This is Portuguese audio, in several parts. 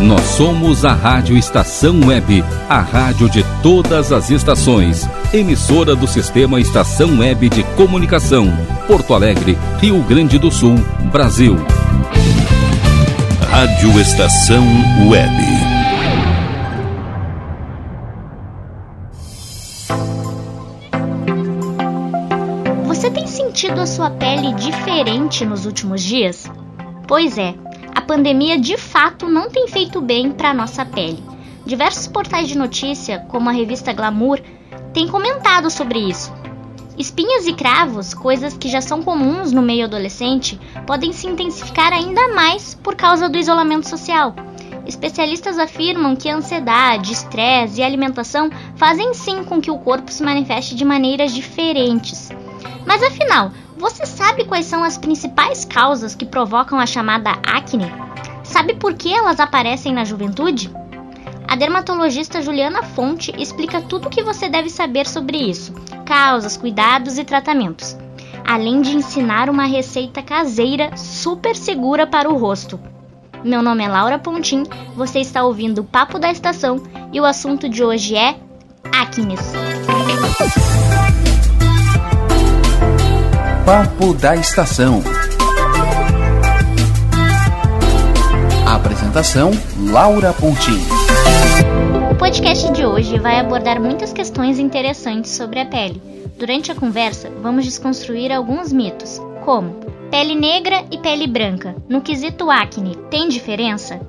Nós somos a Rádio Estação Web, a rádio de todas as estações. Emissora do Sistema Estação Web de Comunicação. Porto Alegre, Rio Grande do Sul, Brasil. Rádio Estação Web. Você tem sentido a sua pele diferente nos últimos dias? Pois é a pandemia de fato não tem feito bem para a nossa pele. Diversos portais de notícia, como a revista Glamour, têm comentado sobre isso. Espinhas e cravos, coisas que já são comuns no meio adolescente, podem se intensificar ainda mais por causa do isolamento social. Especialistas afirmam que ansiedade, estresse e alimentação fazem sim com que o corpo se manifeste de maneiras diferentes. Mas afinal, você sabe quais são as principais causas que provocam a chamada acne? Sabe por que elas aparecem na juventude? A dermatologista Juliana Fonte explica tudo o que você deve saber sobre isso: causas, cuidados e tratamentos. Além de ensinar uma receita caseira super segura para o rosto. Meu nome é Laura Pontim, você está ouvindo o Papo da Estação e o assunto de hoje é acnes. Papo da Estação. Apresentação: Laura Pontin. O podcast de hoje vai abordar muitas questões interessantes sobre a pele. Durante a conversa, vamos desconstruir alguns mitos, como pele negra e pele branca. No quesito acne, tem diferença?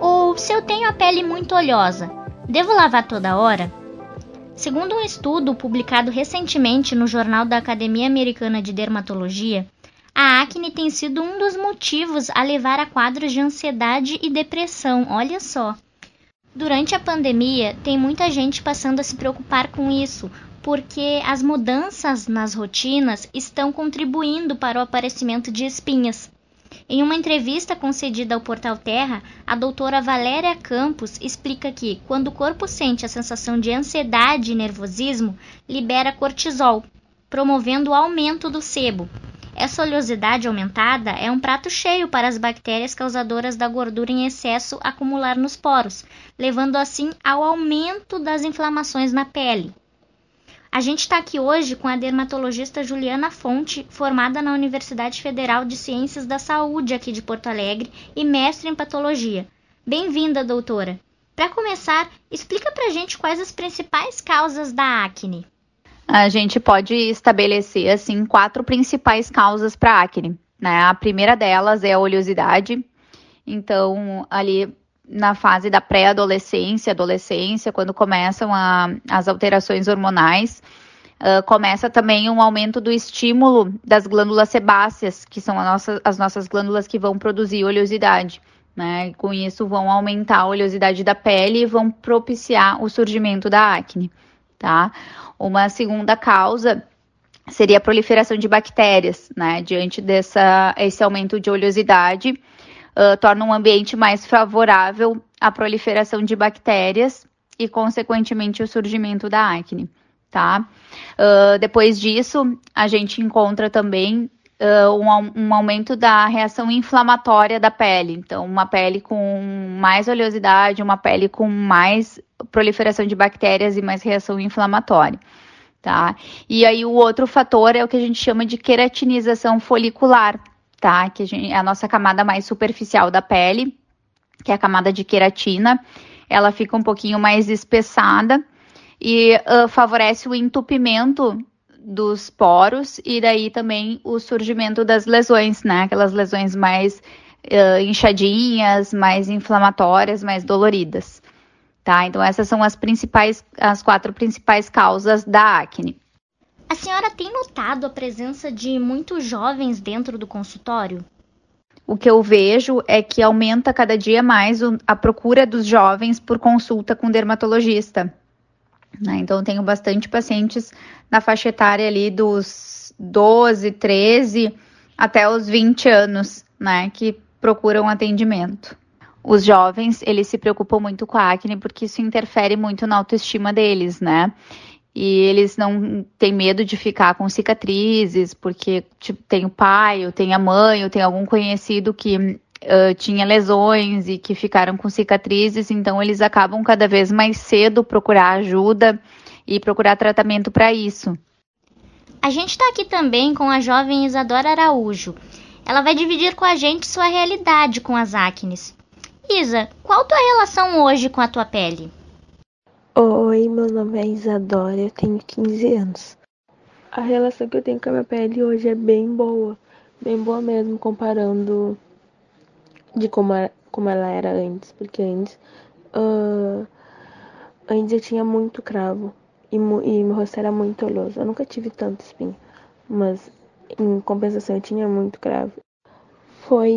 Ou se eu tenho a pele muito oleosa, devo lavar toda hora? Segundo um estudo publicado recentemente no Jornal da Academia Americana de Dermatologia, a acne tem sido um dos motivos a levar a quadros de ansiedade e depressão. Olha só. Durante a pandemia, tem muita gente passando a se preocupar com isso, porque as mudanças nas rotinas estão contribuindo para o aparecimento de espinhas. Em uma entrevista concedida ao portal Terra, a doutora Valéria Campos explica que, quando o corpo sente a sensação de ansiedade e nervosismo, libera cortisol, promovendo o aumento do sebo. Essa oleosidade aumentada é um prato cheio para as bactérias causadoras da gordura em excesso acumular nos poros, levando assim ao aumento das inflamações na pele. A gente está aqui hoje com a dermatologista Juliana Fonte, formada na Universidade Federal de Ciências da Saúde aqui de Porto Alegre e mestre em patologia. Bem-vinda, doutora. Para começar, explica para a gente quais as principais causas da acne. A gente pode estabelecer assim quatro principais causas para acne. Né? A primeira delas é a oleosidade. Então, ali na fase da pré-adolescência, adolescência, quando começam a, as alterações hormonais, uh, começa também um aumento do estímulo das glândulas sebáceas, que são nossa, as nossas glândulas que vão produzir oleosidade. Né? Com isso, vão aumentar a oleosidade da pele e vão propiciar o surgimento da acne. Tá? Uma segunda causa seria a proliferação de bactérias, né? Diante dessa, esse aumento de oleosidade, torna um ambiente mais favorável à proliferação de bactérias e, consequentemente, o surgimento da acne, tá? Uh, depois disso, a gente encontra também uh, um, um, aumento da reação inflamatória da pele. Então, uma pele com mais oleosidade, uma pele com mais proliferação de bactérias e mais reação inflamatória. Tá? E aí o outro fator é o que a gente chama de queratinização folicular, tá? Que a gente, é a nossa camada mais superficial da pele, que é a camada de queratina. Ela fica um pouquinho mais espessada e uh, favorece o entupimento dos poros e daí também o surgimento das lesões, né? Aquelas lesões mais uh, inchadinhas, mais inflamatórias, mais doloridas. Tá? Então essas são as principais, as quatro principais causas da acne. A senhora tem notado a presença de muitos jovens dentro do consultório? O que eu vejo é que aumenta cada dia mais a procura dos jovens por consulta com dermatologista. Né? Então, tenho bastante pacientes na faixa etária ali dos 12, 13 até os 20 anos, né, que procuram atendimento. Os jovens, eles se preocupam muito com a acne porque isso interfere muito na autoestima deles, né? E eles não têm medo de ficar com cicatrizes, porque tipo, tem o pai, ou tem a mãe, ou tem algum conhecido que uh, tinha lesões e que ficaram com cicatrizes, então eles acabam cada vez mais cedo procurar ajuda e procurar tratamento para isso. A gente está aqui também com a jovem Isadora Araújo. Ela vai dividir com a gente sua realidade com as acnes. Isa, qual tua relação hoje com a tua pele? Oi, meu nome é Isadora, eu tenho 15 anos. A relação que eu tenho com a minha pele hoje é bem boa, bem boa mesmo, comparando de como, era, como ela era antes, porque antes, uh, antes eu tinha muito cravo e, e meu rosto era muito oleoso. Eu nunca tive tanto espinho, mas em compensação eu tinha muito cravo. Foi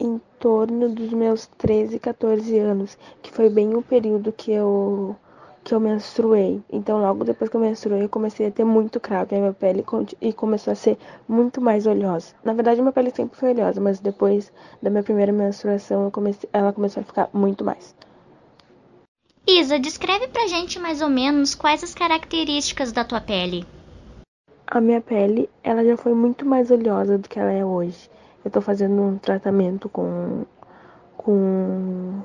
em torno dos meus 13, 14 anos, que foi bem o período que eu que eu menstruei. Então, logo depois que eu menstruei, eu comecei a ter muito cravo na minha pele e começou a ser muito mais oleosa. Na verdade, minha pele sempre foi oleosa, mas depois da minha primeira menstruação, comecei, ela começou a ficar muito mais. Isa, descreve pra gente mais ou menos quais as características da tua pele. A minha pele, ela já foi muito mais oleosa do que ela é hoje. Eu tô fazendo um tratamento com com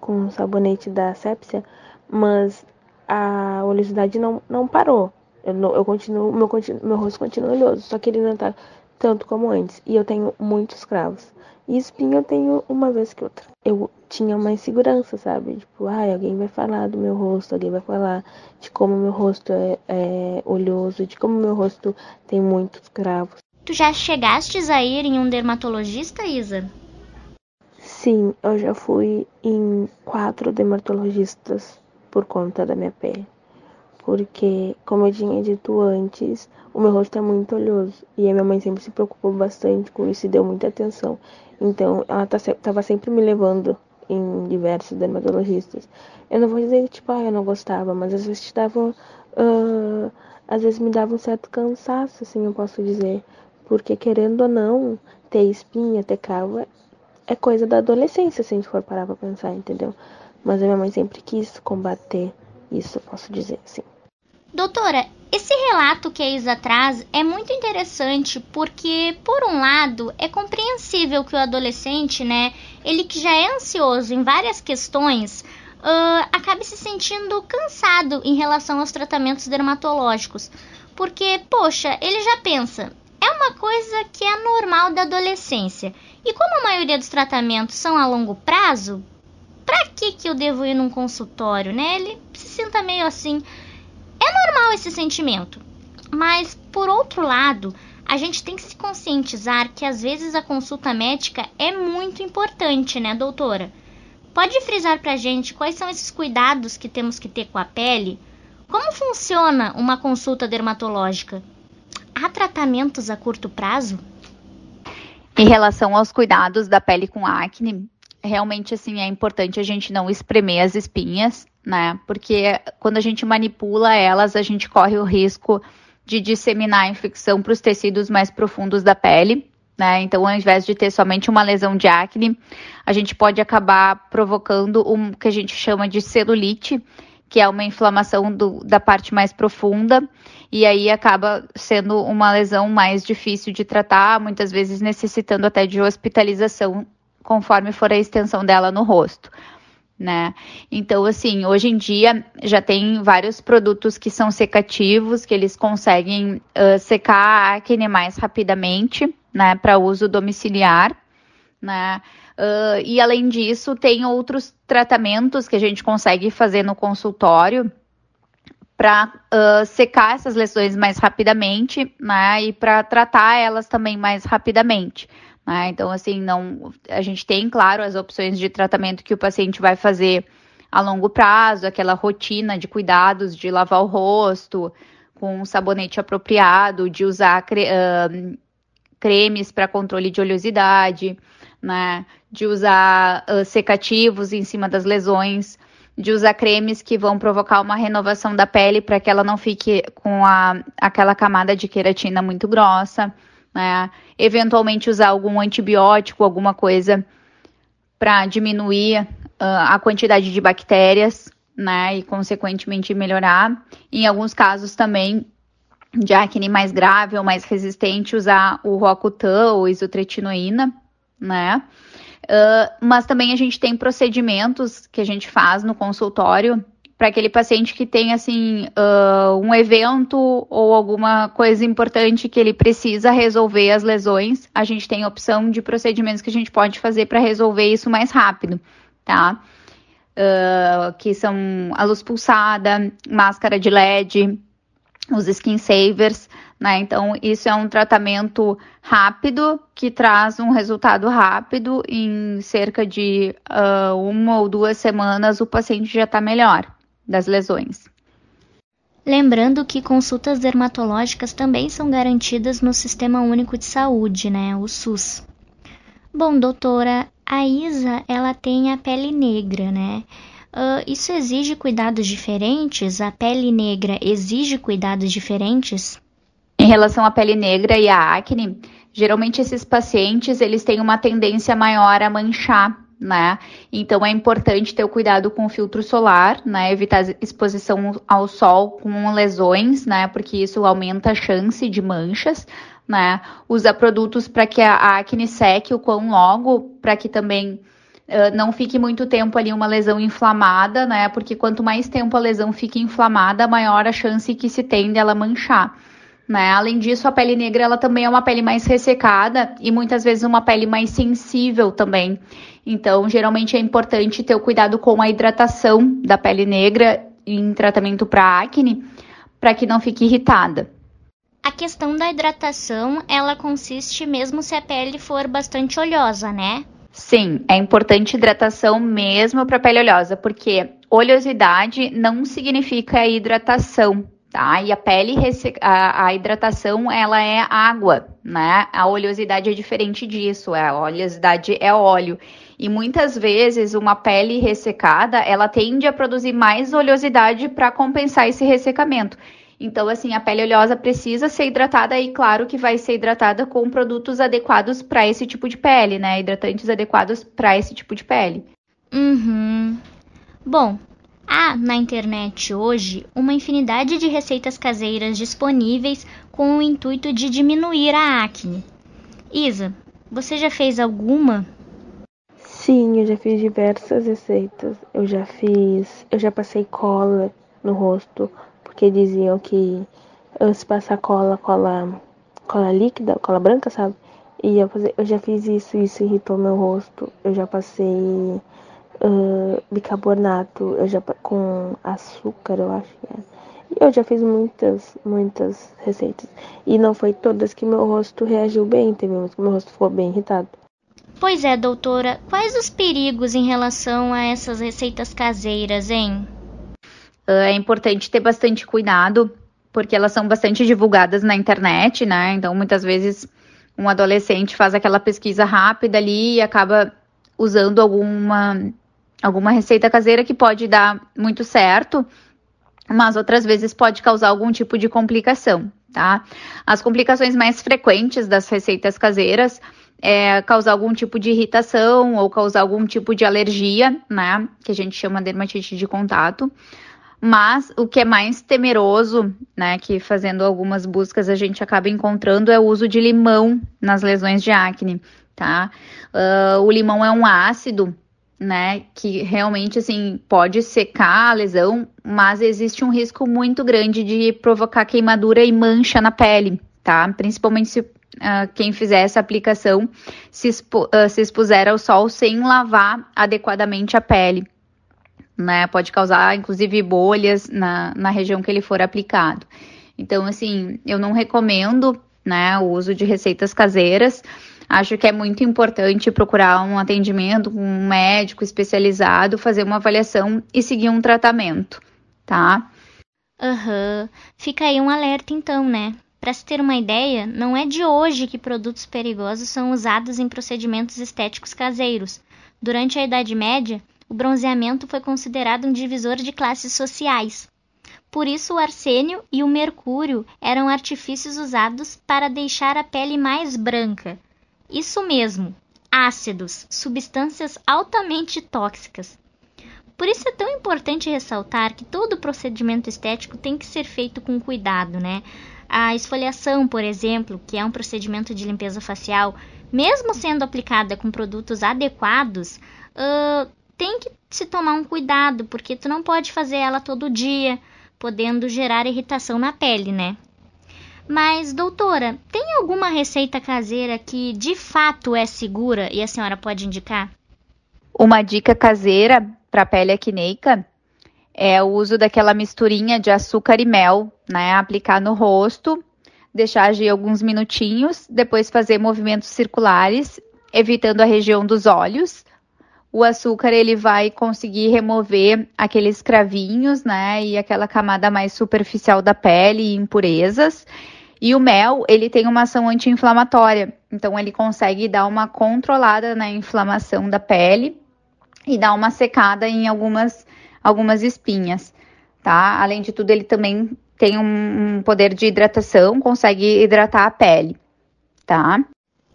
com sabonete da Sepsia mas a oleosidade não, não parou. Eu, eu continuo, meu, meu rosto continua oleoso, só que ele não tá tanto como antes. E eu tenho muitos cravos. E espinha eu tenho uma vez que outra. Eu tinha uma insegurança, sabe? Tipo, ai, alguém vai falar do meu rosto, alguém vai falar de como meu rosto é, é oleoso, de como meu rosto tem muitos cravos. Tu já chegastes a ir em um dermatologista, Isa? Sim, eu já fui em quatro dermatologistas por conta da minha pele. Porque, como eu tinha dito antes, o meu rosto é muito oleoso. E a minha mãe sempre se preocupou bastante com isso e deu muita atenção. Então, ela tá, tava sempre me levando em diversos dermatologistas. Eu não vou dizer que, tipo, ah, eu não gostava, mas às vezes te dava. Uh, às vezes me dava um certo cansaço, assim, eu posso dizer. Porque, querendo ou não, ter espinha, ter cravo é coisa da adolescência, se a gente for parar pra pensar, entendeu? Mas a minha mãe sempre quis combater isso, posso dizer assim. Doutora, esse relato que a Isa traz é muito interessante porque, por um lado, é compreensível que o adolescente, né, ele que já é ansioso em várias questões, uh, acabe se sentindo cansado em relação aos tratamentos dermatológicos. Porque, poxa, ele já pensa, é uma coisa que é normal da adolescência. E como a maioria dos tratamentos são a longo prazo, pra que que eu devo ir num consultório, né? Ele se sinta meio assim. É normal esse sentimento. Mas, por outro lado, a gente tem que se conscientizar que às vezes a consulta médica é muito importante, né, doutora? Pode frisar pra gente quais são esses cuidados que temos que ter com a pele? Como funciona uma consulta dermatológica? Há tratamentos a curto prazo? Em relação aos cuidados da pele com acne, realmente assim é importante a gente não espremer as espinhas, né? Porque quando a gente manipula elas, a gente corre o risco de disseminar a infecção para os tecidos mais profundos da pele. Né? Então, ao invés de ter somente uma lesão de acne, a gente pode acabar provocando um que a gente chama de celulite, que é uma inflamação do, da parte mais profunda, e aí acaba sendo uma lesão mais difícil de tratar, muitas vezes necessitando até de hospitalização conforme for a extensão dela no rosto. Né? Então, assim, hoje em dia já tem vários produtos que são secativos, que eles conseguem uh, secar a acne mais rapidamente, né, para uso domiciliar, né? Uh, e além disso, tem outros tratamentos que a gente consegue fazer no consultório para uh, secar essas lesões mais rapidamente, né? E para tratar elas também mais rapidamente. Né? Então, assim, não, a gente tem, claro, as opções de tratamento que o paciente vai fazer a longo prazo, aquela rotina de cuidados de lavar o rosto com um sabonete apropriado, de usar cre uh, cremes para controle de oleosidade, né? De usar uh, secativos em cima das lesões, de usar cremes que vão provocar uma renovação da pele para que ela não fique com a, aquela camada de queratina muito grossa né? Eventualmente usar algum antibiótico, alguma coisa para diminuir uh, a quantidade de bactérias, né? E consequentemente melhorar. Em alguns casos também de acne mais grave ou mais resistente, usar o Roacutan ou isotretinoína, né? Uh, mas também a gente tem procedimentos que a gente faz no consultório para aquele paciente que tem assim uh, um evento ou alguma coisa importante que ele precisa resolver as lesões, a gente tem a opção de procedimentos que a gente pode fazer para resolver isso mais rápido, tá? Uh, que são a luz pulsada, máscara de LED, os skin savers, né? Então, isso é um tratamento rápido que traz um resultado rápido. Em cerca de uh, uma ou duas semanas, o paciente já está melhor das lesões. Lembrando que consultas dermatológicas também são garantidas no Sistema Único de Saúde, né, o SUS. Bom, doutora, a Isa, ela tem a pele negra, né? Uh, isso exige cuidados diferentes? A pele negra exige cuidados diferentes? Em relação à pele negra e à acne, geralmente esses pacientes eles têm uma tendência maior a manchar, né? Então é importante ter o cuidado com o filtro solar, né? Evitar exposição ao sol com lesões, né? Porque isso aumenta a chance de manchas, né? Usar produtos para que a acne seque o quão logo, para que também Uh, não fique muito tempo ali uma lesão inflamada, né? Porque quanto mais tempo a lesão fica inflamada, maior a chance que se tem dela manchar. Né? Além disso, a pele negra ela também é uma pele mais ressecada e muitas vezes uma pele mais sensível também. Então, geralmente é importante ter o cuidado com a hidratação da pele negra em tratamento para acne, para que não fique irritada. A questão da hidratação, ela consiste mesmo se a pele for bastante oleosa, né? Sim, é importante hidratação mesmo para pele oleosa, porque oleosidade não significa hidratação, tá? E a pele, a, hidratação, ela é água, né? A oleosidade é diferente disso, a oleosidade é óleo. E muitas vezes uma pele ressecada, ela tende a produzir mais oleosidade para compensar esse ressecamento. Então, assim, a pele oleosa precisa ser hidratada e, claro, que vai ser hidratada com produtos adequados para esse tipo de pele, né? Hidratantes adequados para esse tipo de pele. Uhum. Bom, há na internet hoje uma infinidade de receitas caseiras disponíveis com o intuito de diminuir a acne. Isa, você já fez alguma? Sim, eu já fiz diversas receitas. Eu já fiz, eu já passei cola no rosto porque diziam que se passar cola, cola, cola líquida, cola branca, sabe? Ia fazer, eu já fiz isso, isso irritou meu rosto. Eu já passei uh, bicarbonato, eu já com açúcar, eu acho que é. E eu já fiz muitas, muitas receitas. E não foi todas que meu rosto reagiu bem, teve umas que meu rosto ficou bem irritado. Pois é, doutora, quais os perigos em relação a essas receitas caseiras, hein? é importante ter bastante cuidado, porque elas são bastante divulgadas na internet, né? Então, muitas vezes, um adolescente faz aquela pesquisa rápida ali e acaba usando alguma, alguma receita caseira que pode dar muito certo, mas outras vezes pode causar algum tipo de complicação, tá? As complicações mais frequentes das receitas caseiras é causar algum tipo de irritação ou causar algum tipo de alergia, né? Que a gente chama de dermatite de contato. Mas o que é mais temeroso, né, que fazendo algumas buscas a gente acaba encontrando é o uso de limão nas lesões de acne, tá? Uh, o limão é um ácido, né, que realmente assim pode secar a lesão, mas existe um risco muito grande de provocar queimadura e mancha na pele, tá? Principalmente se uh, quem fizer essa aplicação se, expu uh, se expuser ao sol sem lavar adequadamente a pele né? Pode causar, inclusive, bolhas na, na região que ele for aplicado. Então, assim, eu não recomendo, né, o uso de receitas caseiras. Acho que é muito importante procurar um atendimento com um médico especializado, fazer uma avaliação e seguir um tratamento, tá? Aham. Uhum. Fica aí um alerta então, né? Para se ter uma ideia, não é de hoje que produtos perigosos são usados em procedimentos estéticos caseiros. Durante a Idade Média, o bronzeamento foi considerado um divisor de classes sociais. Por isso, o arsênio e o mercúrio eram artifícios usados para deixar a pele mais branca. Isso mesmo, ácidos, substâncias altamente tóxicas. Por isso é tão importante ressaltar que todo procedimento estético tem que ser feito com cuidado, né? A esfoliação, por exemplo, que é um procedimento de limpeza facial, mesmo sendo aplicada com produtos adequados, uh, tem que se tomar um cuidado, porque tu não pode fazer ela todo dia, podendo gerar irritação na pele, né? Mas, doutora, tem alguma receita caseira que de fato é segura e a senhora pode indicar? Uma dica caseira para pele acneica é o uso daquela misturinha de açúcar e mel, né? Aplicar no rosto, deixar agir alguns minutinhos, depois fazer movimentos circulares, evitando a região dos olhos. O açúcar ele vai conseguir remover aqueles cravinhos, né? E aquela camada mais superficial da pele e impurezas. E o mel, ele tem uma ação anti-inflamatória, então ele consegue dar uma controlada na inflamação da pele e dar uma secada em algumas, algumas espinhas, tá? Além de tudo, ele também tem um, um poder de hidratação, consegue hidratar a pele, tá?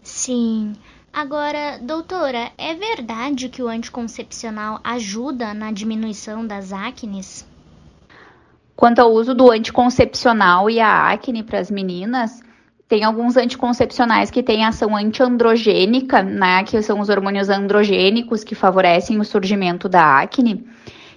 Sim. Agora, doutora, é verdade que o anticoncepcional ajuda na diminuição das acnes? Quanto ao uso do anticoncepcional e a acne para as meninas, tem alguns anticoncepcionais que têm ação antiandrogênica, né, que são os hormônios androgênicos que favorecem o surgimento da acne,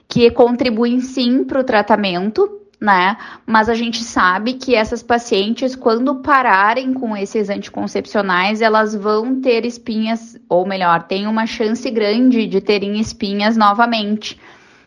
que contribuem sim para o tratamento, né? Mas a gente sabe que essas pacientes, quando pararem com esses anticoncepcionais, elas vão ter espinhas, ou melhor, tem uma chance grande de terem espinhas novamente,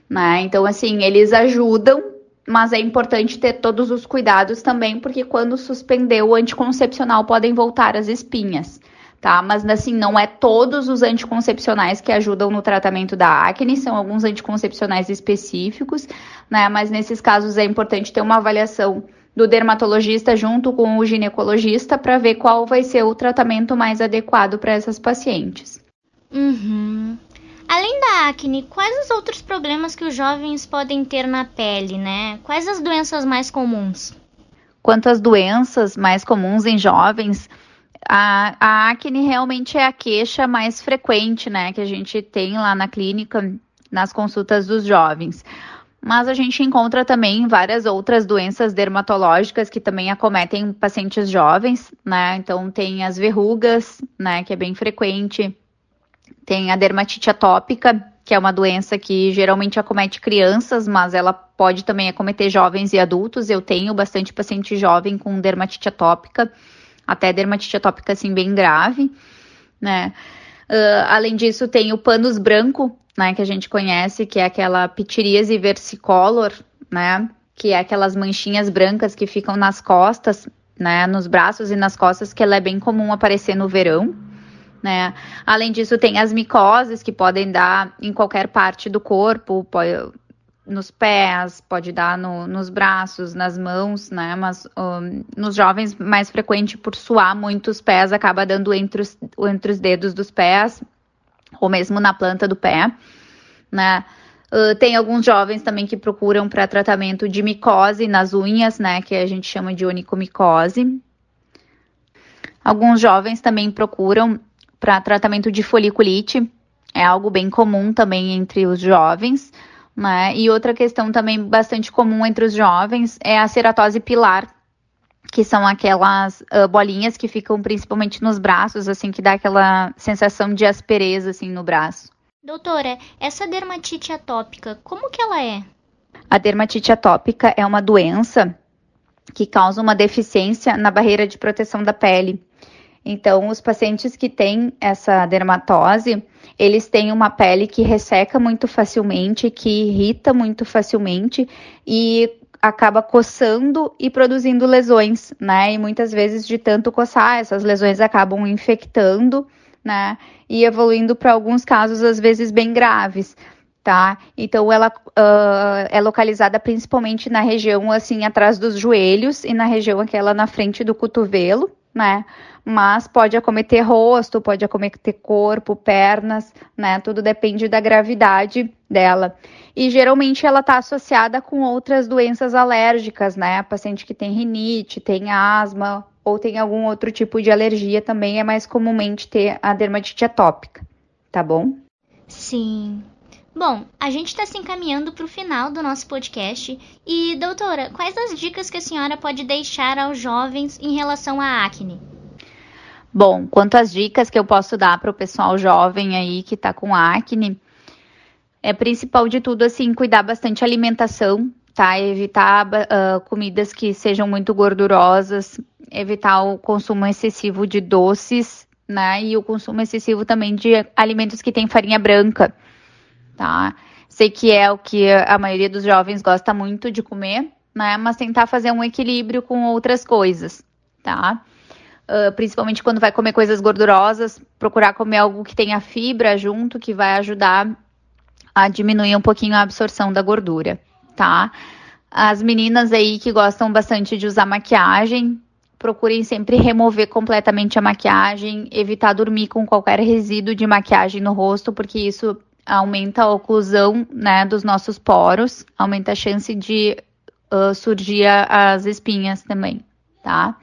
né? Então, assim, eles ajudam mas é importante ter todos os cuidados também, porque quando suspender o anticoncepcional podem voltar as espinhas, tá? Mas assim, não é todos os anticoncepcionais que ajudam no tratamento da acne, são alguns anticoncepcionais específicos, né? Mas nesses casos é importante ter uma avaliação do dermatologista junto com o ginecologista para ver qual vai ser o tratamento mais adequado para essas pacientes. Uhum. Além da acne, quais os outros problemas que os jovens podem ter na pele, né? Quais as doenças mais comuns? Quanto às doenças mais comuns em jovens, a, a acne realmente é a queixa mais frequente, né, que a gente tem lá na clínica, nas consultas dos jovens. Mas a gente encontra também várias outras doenças dermatológicas que também acometem pacientes jovens, né? Então tem as verrugas, né, que é bem frequente, tem a dermatite atópica, que é uma doença que geralmente acomete crianças, mas ela pode também acometer jovens e adultos. Eu tenho bastante paciente jovem com dermatite atópica, até dermatite atópica assim bem grave, né? Uh, além disso, tem o panos branco, né, que a gente conhece, que é aquela pitiríase versicolor, né, que é aquelas manchinhas brancas que ficam nas costas, né, nos braços e nas costas, que ela é bem comum aparecer no verão, né? Além disso, tem as micoses que podem dar em qualquer parte do corpo, pode, nos pés, pode dar no, nos braços, nas mãos, né? Mas um, nos jovens, mais frequente por suar muito os pés, acaba dando entre os, entre os dedos dos pés, ou mesmo na planta do pé, né? Uh, tem alguns jovens também que procuram para tratamento de micose nas unhas, né? Que a gente chama de onicomicose. Alguns jovens também procuram para tratamento de foliculite, é algo bem comum também entre os jovens. Né? E outra questão também bastante comum entre os jovens é a ceratose pilar, que são aquelas uh, bolinhas que ficam principalmente nos braços, assim, que dá aquela sensação de aspereza, assim, no braço. Doutora, essa dermatite atópica, como que ela é? A dermatite atópica é uma doença que causa uma deficiência na barreira de proteção da pele. Então, os pacientes que têm essa dermatose, eles têm uma pele que resseca muito facilmente, que irrita muito facilmente e acaba coçando e produzindo lesões, né? E muitas vezes de tanto coçar, essas lesões acabam infectando, né? E evoluindo para alguns casos, às vezes, bem graves. Tá? Então ela uh, é localizada principalmente na região assim atrás dos joelhos e na região aquela na frente do cotovelo, né? Mas pode acometer rosto, pode acometer corpo, pernas, né? Tudo depende da gravidade dela. E geralmente ela está associada com outras doenças alérgicas, né? Paciente que tem rinite, tem asma ou tem algum outro tipo de alergia também é mais comumente ter a dermatite atópica, tá bom? Sim. Bom, a gente está se encaminhando para o final do nosso podcast. E, doutora, quais as dicas que a senhora pode deixar aos jovens em relação à acne? Bom, quanto às dicas que eu posso dar para o pessoal jovem aí que está com acne, é principal de tudo assim cuidar bastante a alimentação, tá? Evitar uh, comidas que sejam muito gordurosas, evitar o consumo excessivo de doces, né? E o consumo excessivo também de alimentos que têm farinha branca, tá? Sei que é o que a maioria dos jovens gosta muito de comer, né? Mas tentar fazer um equilíbrio com outras coisas, tá? Uh, principalmente quando vai comer coisas gordurosas, procurar comer algo que tenha fibra junto, que vai ajudar a diminuir um pouquinho a absorção da gordura, tá? As meninas aí que gostam bastante de usar maquiagem, procurem sempre remover completamente a maquiagem, evitar dormir com qualquer resíduo de maquiagem no rosto, porque isso aumenta a oclusão né, dos nossos poros, aumenta a chance de uh, surgir as espinhas também, tá?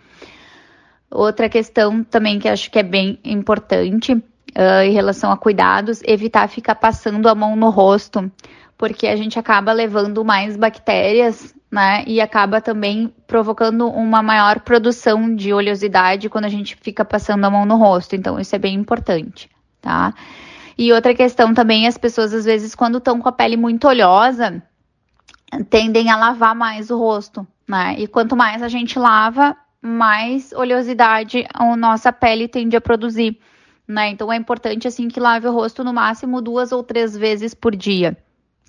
Outra questão também que acho que é bem importante uh, em relação a cuidados, evitar ficar passando a mão no rosto, porque a gente acaba levando mais bactérias né? E acaba também provocando uma maior produção de oleosidade quando a gente fica passando a mão no rosto. Então, isso é bem importante, tá? E outra questão também, as pessoas às vezes, quando estão com a pele muito oleosa, tendem a lavar mais o rosto, né? E quanto mais a gente lava, mais oleosidade a nossa pele tende a produzir, né? Então é importante assim que lave o rosto no máximo duas ou três vezes por dia,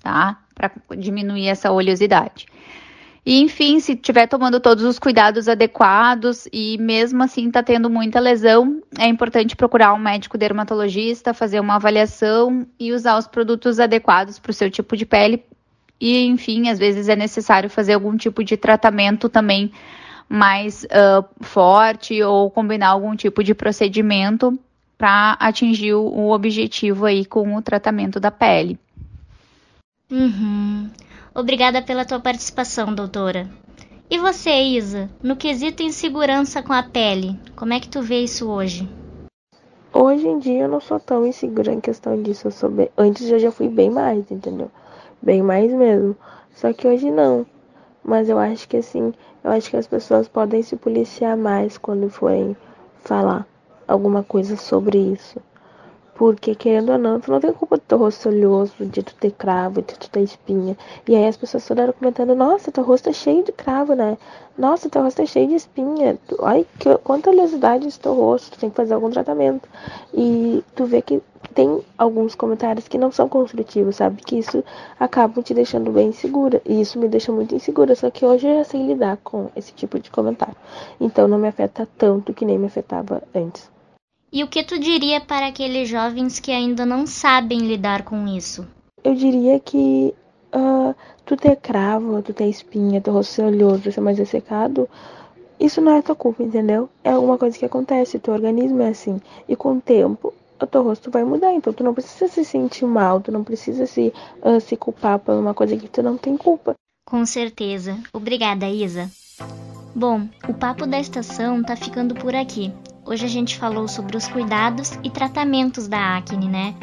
tá? Para diminuir essa oleosidade. E, enfim, se estiver tomando todos os cuidados adequados e mesmo assim está tendo muita lesão, é importante procurar um médico dermatologista, fazer uma avaliação e usar os produtos adequados para o seu tipo de pele. E, enfim, às vezes é necessário fazer algum tipo de tratamento também mais uh, forte ou combinar algum tipo de procedimento para atingir o objetivo aí com o tratamento da pele. Uhum. Obrigada pela tua participação, doutora. E você, Isa, no quesito insegurança com a pele, como é que tu vê isso hoje? Hoje em dia eu não sou tão insegura em questão disso. Eu bem... Antes eu já fui bem mais, entendeu? Bem mais mesmo. Só que hoje não. Mas eu acho que assim, eu acho que as pessoas podem se policiar mais quando forem falar alguma coisa sobre isso. Porque, querendo ou não, tu não tem culpa do teu rosto oleoso, de tu ter cravo, de tu ter espinha. E aí as pessoas toda hora comentando, nossa, teu rosto é cheio de cravo, né? Nossa, teu rosto é cheio de espinha. Ai, que, quanta oleosidade esse teu rosto, tu tem que fazer algum tratamento. E tu vê que tem alguns comentários que não são construtivos, sabe? Que isso acaba te deixando bem insegura. E isso me deixa muito insegura. Só que hoje eu já sei lidar com esse tipo de comentário. Então não me afeta tanto que nem me afetava antes. E o que tu diria para aqueles jovens que ainda não sabem lidar com isso? Eu diria que uh, tu ter cravo, tu ter espinha, teu rosto ser oleoso, ser mais ressecado, isso não é tua culpa, entendeu? É alguma coisa que acontece, teu organismo é assim. E com o tempo, o teu rosto vai mudar, então tu não precisa se sentir mal, tu não precisa se, uh, se culpar por uma coisa que tu não tem culpa. Com certeza. Obrigada, Isa. Bom, o papo da estação tá ficando por aqui. Hoje a gente falou sobre os cuidados e tratamentos da acne, né?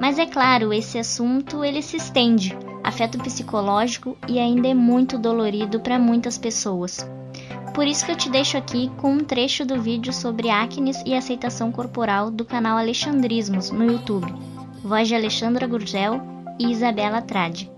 Mas é claro, esse assunto ele se estende, afeta o psicológico e ainda é muito dolorido para muitas pessoas. Por isso que eu te deixo aqui com um trecho do vídeo sobre acne e aceitação corporal do canal Alexandrismos no YouTube. Voz de Alexandra Gurgel e Isabela Trade.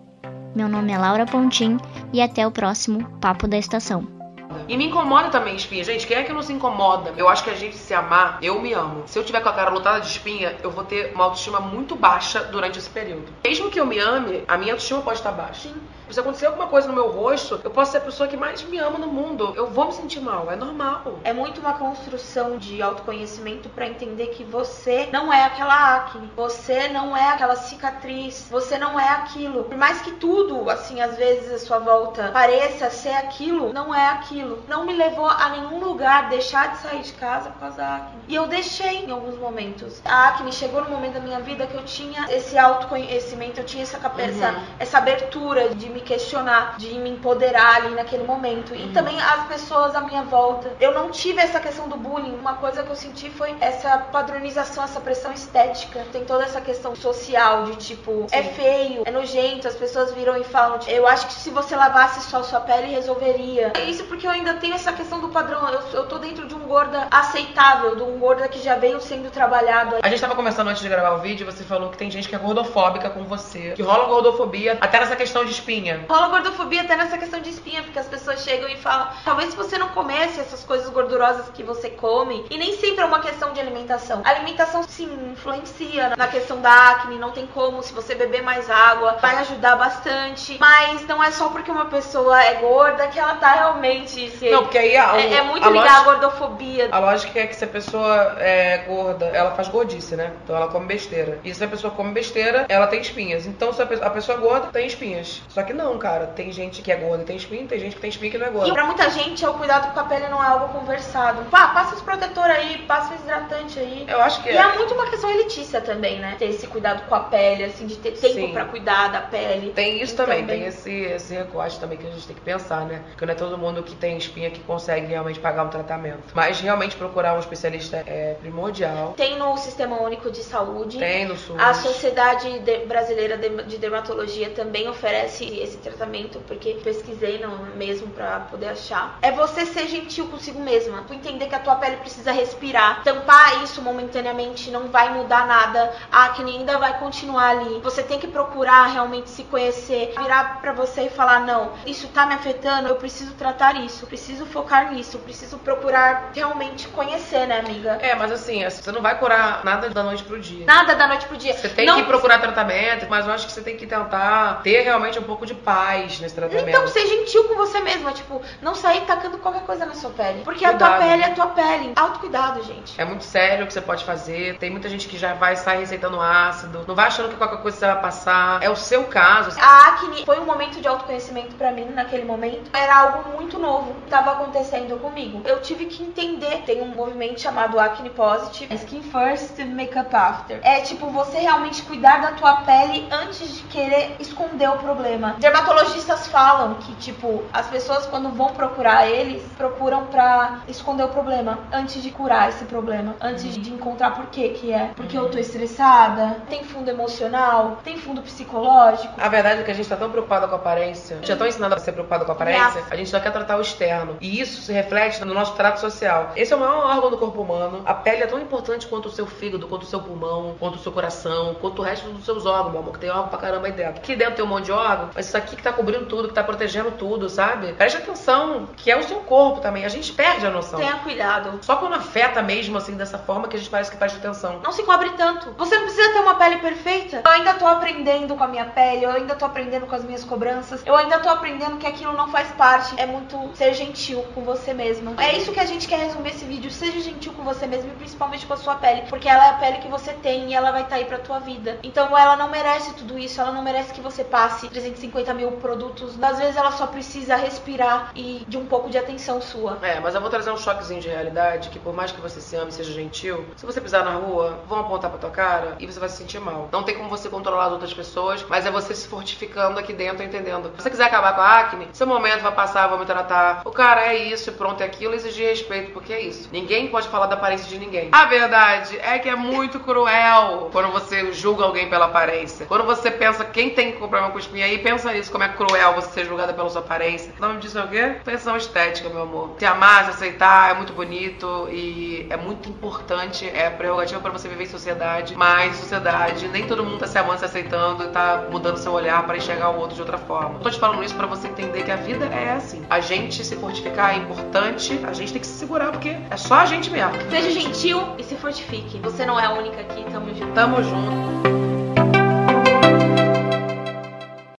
Meu nome é Laura Pontim e até o próximo Papo da Estação. E me incomoda também espinha. Gente, quem é que não se incomoda? Eu acho que a gente se amar, eu me amo. Se eu tiver com a cara lotada de espinha, eu vou ter uma autoestima muito baixa durante esse período. Mesmo que eu me ame, a minha autoestima pode estar baixa. Sim. Se acontecer alguma coisa no meu rosto, eu posso ser a pessoa que mais me ama no mundo. Eu vou me sentir mal, é normal. É muito uma construção de autoconhecimento para entender que você não é aquela acne, você não é aquela cicatriz, você não é aquilo. Por mais que tudo, assim, às vezes a sua volta pareça ser aquilo, não é aquilo. Não me levou a nenhum lugar deixar de sair de casa por causa da acne. E eu deixei em alguns momentos. A acne chegou no momento da minha vida que eu tinha esse autoconhecimento, eu tinha essa, cabeça, uhum. essa abertura de me questionar, de me empoderar ali naquele momento. E uhum. também as pessoas à minha volta. Eu não tive essa questão do bullying. Uma coisa que eu senti foi essa padronização, essa pressão estética. Tem toda essa questão social de tipo, é Sim. é feio, é nojento. As pessoas viram e falam, eu acho que se você lavasse só sua pele resolveria. Isso porque eu ainda tenho essa questão do padrão. Eu, eu tô dentro de um gorda aceitável, de um gorda que já veio sendo trabalhado. A gente tava conversando antes de gravar o vídeo, você falou que tem gente que é gordofóbica com você, que rola gordofobia até nessa questão de espinha. Rola gordofobia até nessa questão de espinha, porque as pessoas chegam e falam: talvez se você não comesse essas coisas gordurosas que você come, e nem sempre é uma questão de alimentação. A alimentação sim influencia na questão da acne, não tem como. Se você beber mais água, vai ajudar bastante. Mas não é só porque uma pessoa é gorda que ela tá realmente. Se... Não, porque aí a, é, é muito a à gordofobia. A lógica é que se a pessoa é gorda, ela faz gordice, né? Então ela come besteira. E se a pessoa come besteira, ela tem espinhas. Então se a pessoa, a pessoa gorda tem espinhas. Só que não, cara. Tem gente que é gorda e tem espinha, tem gente que tem espinha que não é E gorda. pra muita gente, o cuidado com a pele não é algo conversado. Pá, passa os protetor aí, passa o hidratante aí. Eu acho que E é muito uma questão elitícia também, né? Ter esse cuidado com a pele, assim, de ter tempo Sim. pra cuidar da pele. Tem isso E também, tem esse, esse recorte também que a gente tem que pensar, né? Porque não é todo mundo que tem espinha que consegue realmente pagar um tratamento. Mas realmente procurar um especialista é primordial. Tem no Sistema Único de Saúde. Tem no SUS. A Sociedade de- Brasileira de Dermatologia também oferece esse tratamento, porque pesquisei não, mesmo pra poder achar. É você ser gentil consigo mesma. Tu entender que a tua pele precisa respirar. Tampar isso momentaneamente não vai mudar nada. A acne ainda vai continuar ali. Você tem que procurar realmente se conhecer, virar pra você e falar: não, isso tá me afetando, eu preciso tratar isso, preciso focar nisso, preciso procurar realmente conhecer, né, amiga? É, mas assim, você não vai curar nada da noite pro dia. Nada da noite pro dia. Você tem Não que procurar tratamento, mas eu acho que você tem que tentar ter realmente um pouco de paz nesse tratamento. Então, ser gentil com você mesma, tipo, não sair tacando qualquer coisa na sua pele. Porque a Cuidado. tua pele é a tua pele. Autocuidado, gente. É muito sério o que você pode fazer. Tem muita gente que já vai sair receitando ácido. Não vai achando que qualquer coisa você vai passar. É o seu caso. A acne foi um momento de autoconhecimento pra mim naquele momento. Era algo muito novo que tava acontecendo comigo. Eu tive que entender. Tem um movimento chamado Acne Positive. Skin first, makeup after. É tipo você realmente cuidar da tua pele antes de querer esconder o problema. Dermatologistas falam que tipo as pessoas quando vão procurar eles procuram pra esconder o problema antes de curar esse problema, antes de encontrar por que que é. Porque eu tô estressada, tem fundo emocional, tem fundo psicológico. A verdade é que a gente tá tão preocupada com a aparência, já tão ensinada a ser preocupada com a aparência, Yes. a gente só quer tratar o externo. E isso se reflete no nosso trato social. Esse é o maior órgão do corpo humano. A pele é tão importante quanto o seu fígado, quanto o seu pulmão, quanto o seu coração, quanto o resto dos seus órgãos, meu amor, que tem órgão pra caramba aí dentro. Aqui dentro tem um monte de órgão, mas isso aqui que tá cobrindo tudo, que tá protegendo tudo, sabe? Preste atenção, que é o seu corpo também. A gente perde a noção. Tenha cuidado. Só quando afeta mesmo, assim, dessa forma, que a gente parece que presta atenção. Não se cobre tanto. Você não precisa ter uma pele perfeita. Eu ainda tô aprendendo com a minha pele, eu ainda tô aprendendo com as minhas cobranças. Eu ainda tô aprendendo que aquilo não faz parte. É muito ser gentil com você mesma. É isso que a gente quer resumir esse vídeo. Seja gentil com você mesma e principalmente com a sua pele. Porque ela é a pele que você tem e ela vai estar aí pra tua vida. Então ela não merece tudo isso. Ela não merece que você passe 350 mil produtos. Às vezes ela só precisa respirar e de um pouco de atenção sua. É, mas eu vou trazer um choquezinho de realidade que por mais que você se ame seja gentil, se você pisar na rua, vão apontar pra tua cara e você vai se sentir mal. Não tem como você controlar as outras pessoas, mas é você se fortificando aqui dentro, entendendo. Se você quiser acabar com a acne, seu momento vai passar, vou me tratar. O cara é isso, pronto, é aquilo, exigir respeito, porque é isso. Ninguém pode falar da aparência de ninguém. A verdade é que é muito cruel quando você julga alguém pela aparência. Quando você pensa quem tem problema com espinha aí, pensa nisso, como é cruel você ser julgada pela sua aparência. O nome disso é o quê? Pensão estética, meu amor. Se amar, se aceitar, é muito bonito e é muito importante, é prerrogativa pra você viver em sociedade, mas sociedade, nem todo mundo tá se amando, se aceitando e tá mudando seu olhar pra enxergar o outro de outra forma. Tô te falando isso pra você entender que a vida é assim. A gente se fortificar é importante, a gente tem que se segurar porque é só a gente mesmo. Seja gentil e se fortifique. Você não é a única aqui, tamo junto. Tamo junto.